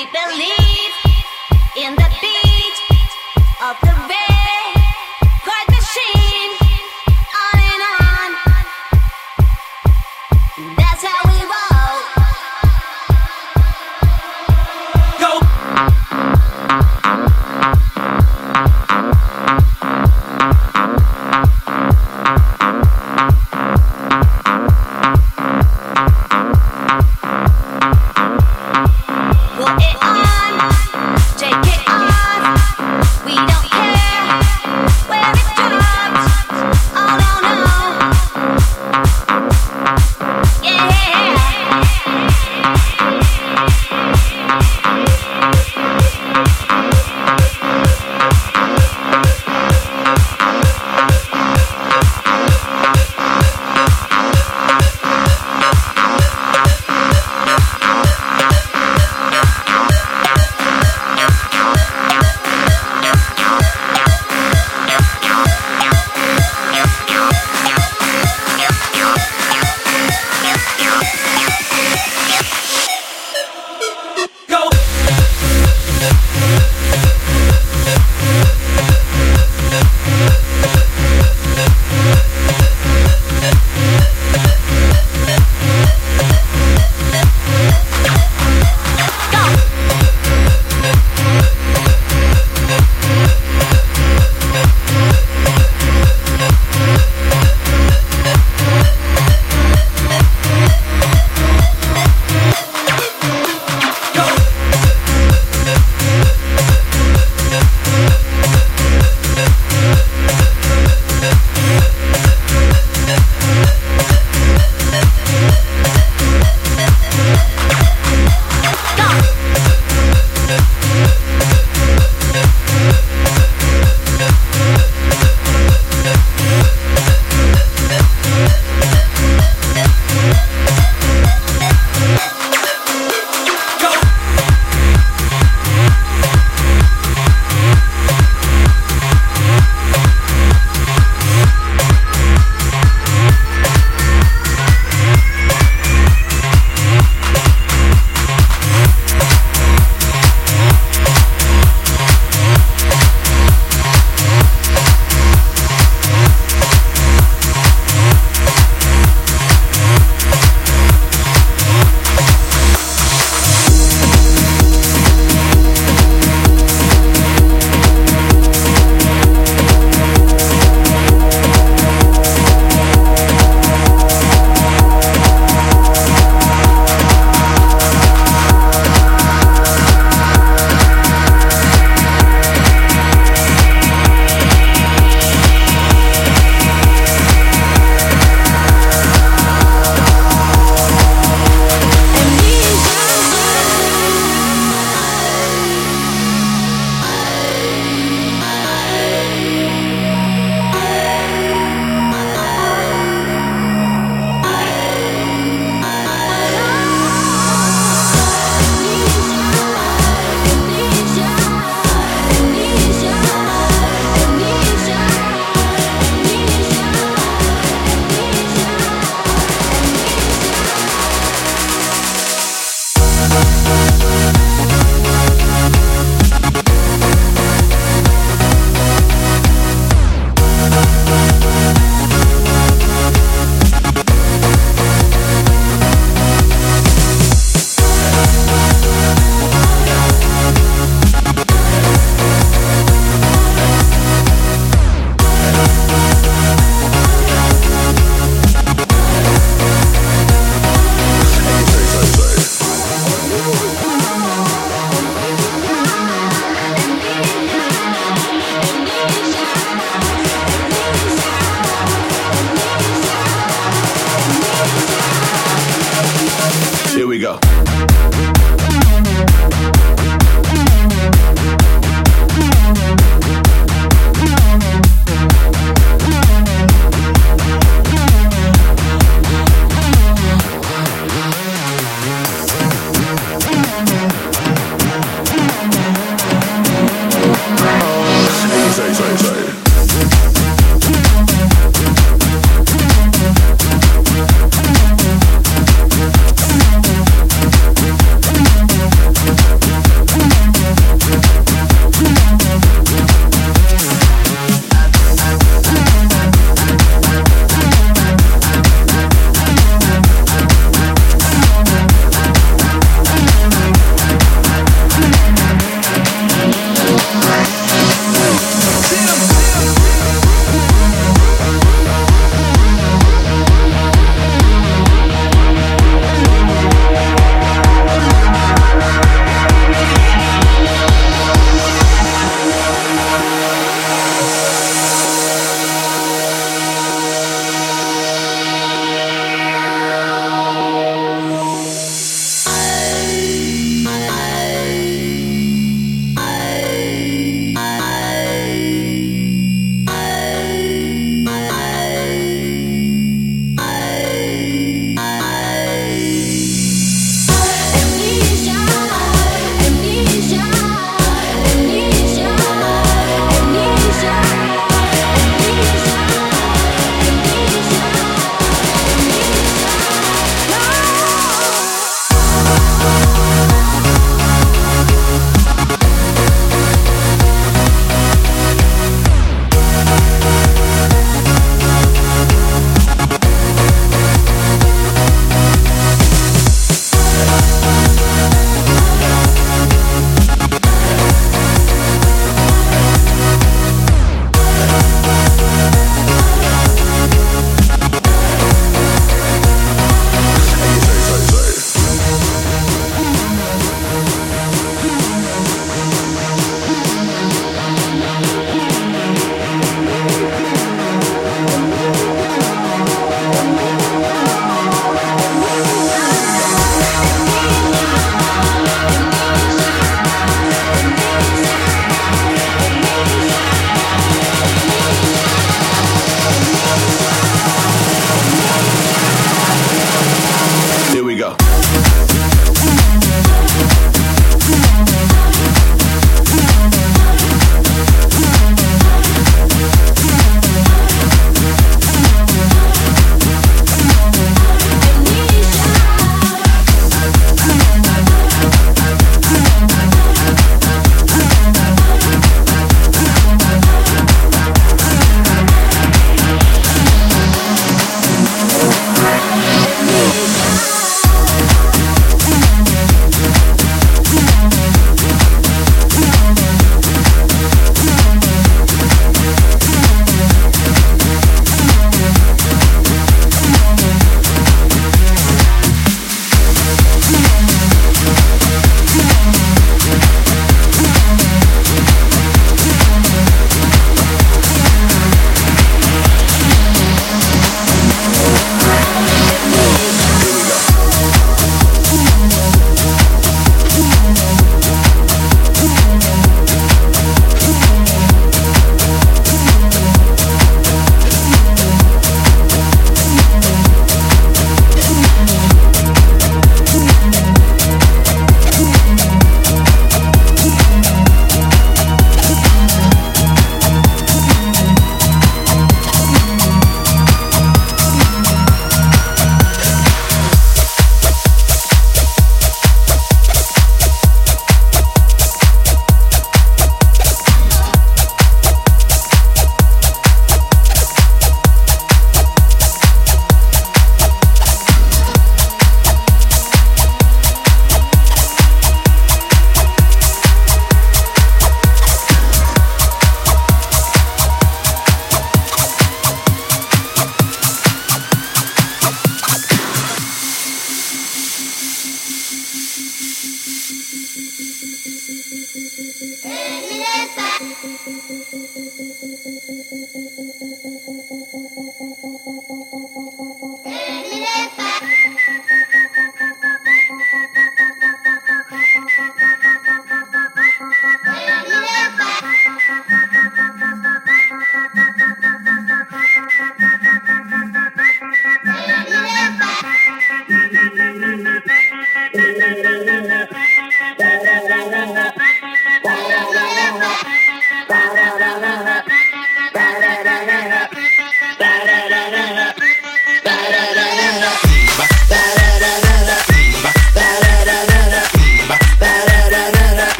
We believe in the beat of the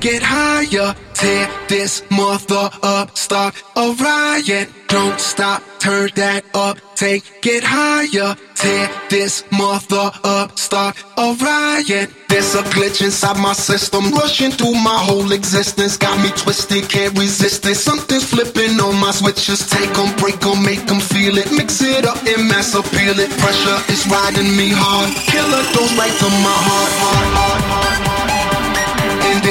get higher. Tear this mother up, start a riot. Don't stop, turn that up, take it higher. Tear this mother up, start a riot. There's a glitch inside my system, rushing through my whole existence. Got me twisted, can't resist it. Something's flipping on my switches. Take them, break them, make them feel it. Mix it up and mass appeal it. Pressure is riding me hard. Killer goes right to my heart. heart, heart, heart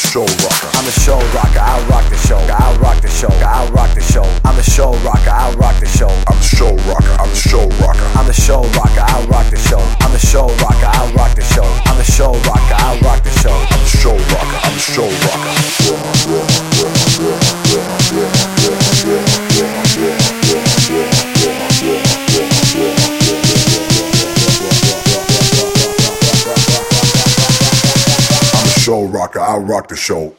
show rocker. I'm a show rocker. I rock show.